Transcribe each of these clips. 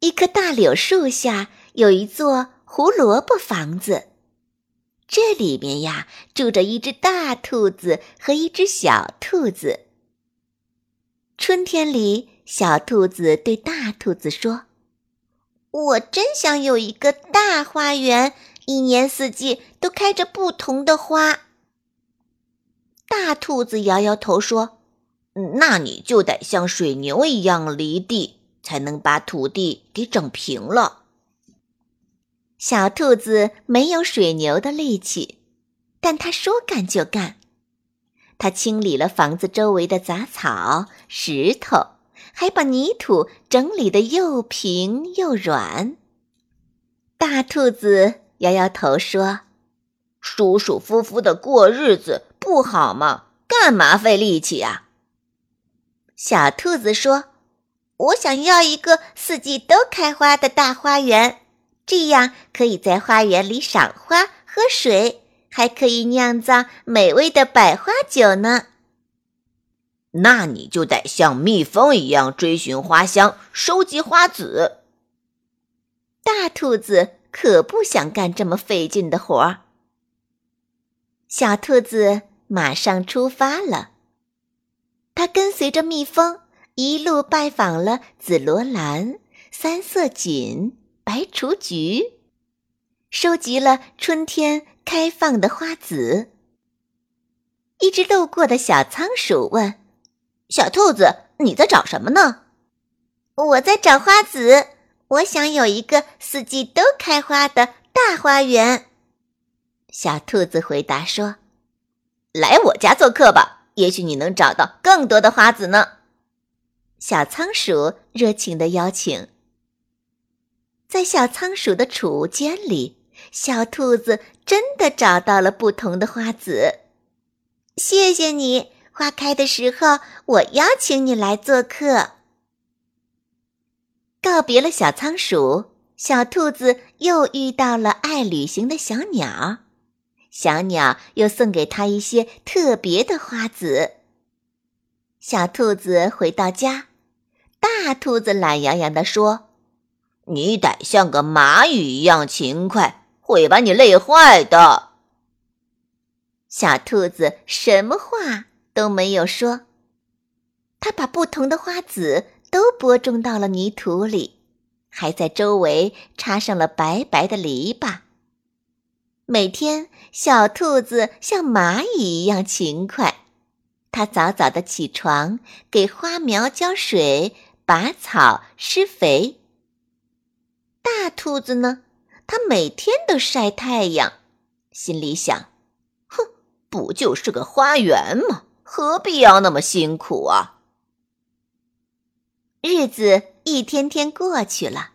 一棵大柳树下有一座胡萝卜房子，这里面呀住着一只大兔子和一只小兔子。春天里，小兔子对大兔子说：“我真想有一个大花园，一年四季都开着不同的花。”大兔子摇摇头说：“那你就得像水牛一样犁地。”才能把土地给整平了。小兔子没有水牛的力气，但它说干就干。它清理了房子周围的杂草、石头，还把泥土整理得又平又软。大兔子摇摇头说：“舒舒服服的过日子不好吗？干嘛费力气呀？”小兔子说。我想要一个四季都开花的大花园，这样可以在花园里赏花、喝水，还可以酿造美味的百花酒呢。那你就得像蜜蜂一样追寻花香，收集花籽。大兔子可不想干这么费劲的活儿。小兔子马上出发了，它跟随着蜜蜂。一路拜访了紫罗兰、三色堇、白雏菊，收集了春天开放的花籽。一只路过的小仓鼠问：“小兔子，你在找什么呢？”“我在找花籽，我想有一个四季都开花的大花园。”小兔子回答说：“来我家做客吧，也许你能找到更多的花籽呢。”小仓鼠热情的邀请，在小仓鼠的储物间里，小兔子真的找到了不同的花籽。谢谢你，花开的时候我邀请你来做客。告别了小仓鼠，小兔子又遇到了爱旅行的小鸟，小鸟又送给它一些特别的花籽。小兔子回到家。大兔子懒洋洋地说：“你得像个蚂蚁一样勤快，会把你累坏的。”小兔子什么话都没有说，它把不同的花籽都播种到了泥土里，还在周围插上了白白的篱笆。每天，小兔子像蚂蚁一样勤快，它早早的起床，给花苗浇水。拔草、施肥。大兔子呢？它每天都晒太阳，心里想：“哼，不就是个花园吗？何必要那么辛苦啊？”日子一天天过去了，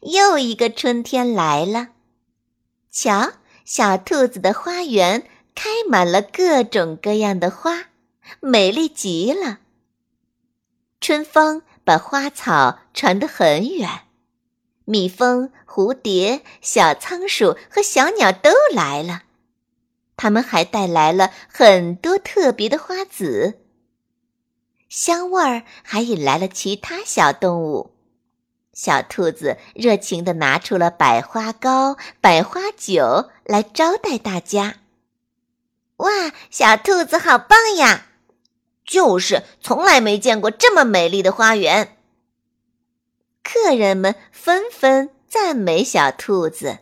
又一个春天来了。瞧，小兔子的花园开满了各种各样的花，美丽极了。春风。把花草传得很远，蜜蜂、蝴蝶、小仓鼠和小鸟都来了，它们还带来了很多特别的花籽，香味儿还引来了其他小动物。小兔子热情地拿出了百花糕、百花酒来招待大家。哇，小兔子好棒呀！就是从来没见过这么美丽的花园。客人们纷纷赞美小兔子。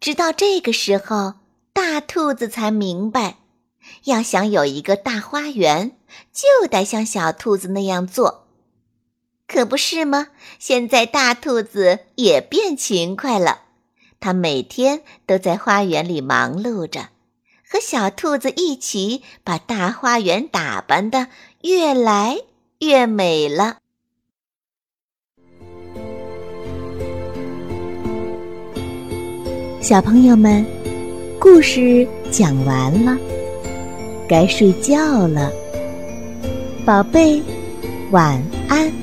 直到这个时候，大兔子才明白，要想有一个大花园，就得像小兔子那样做，可不是吗？现在大兔子也变勤快了，它每天都在花园里忙碌着。和小兔子一起把大花园打扮的越来越美了。小朋友们，故事讲完了，该睡觉了。宝贝，晚安。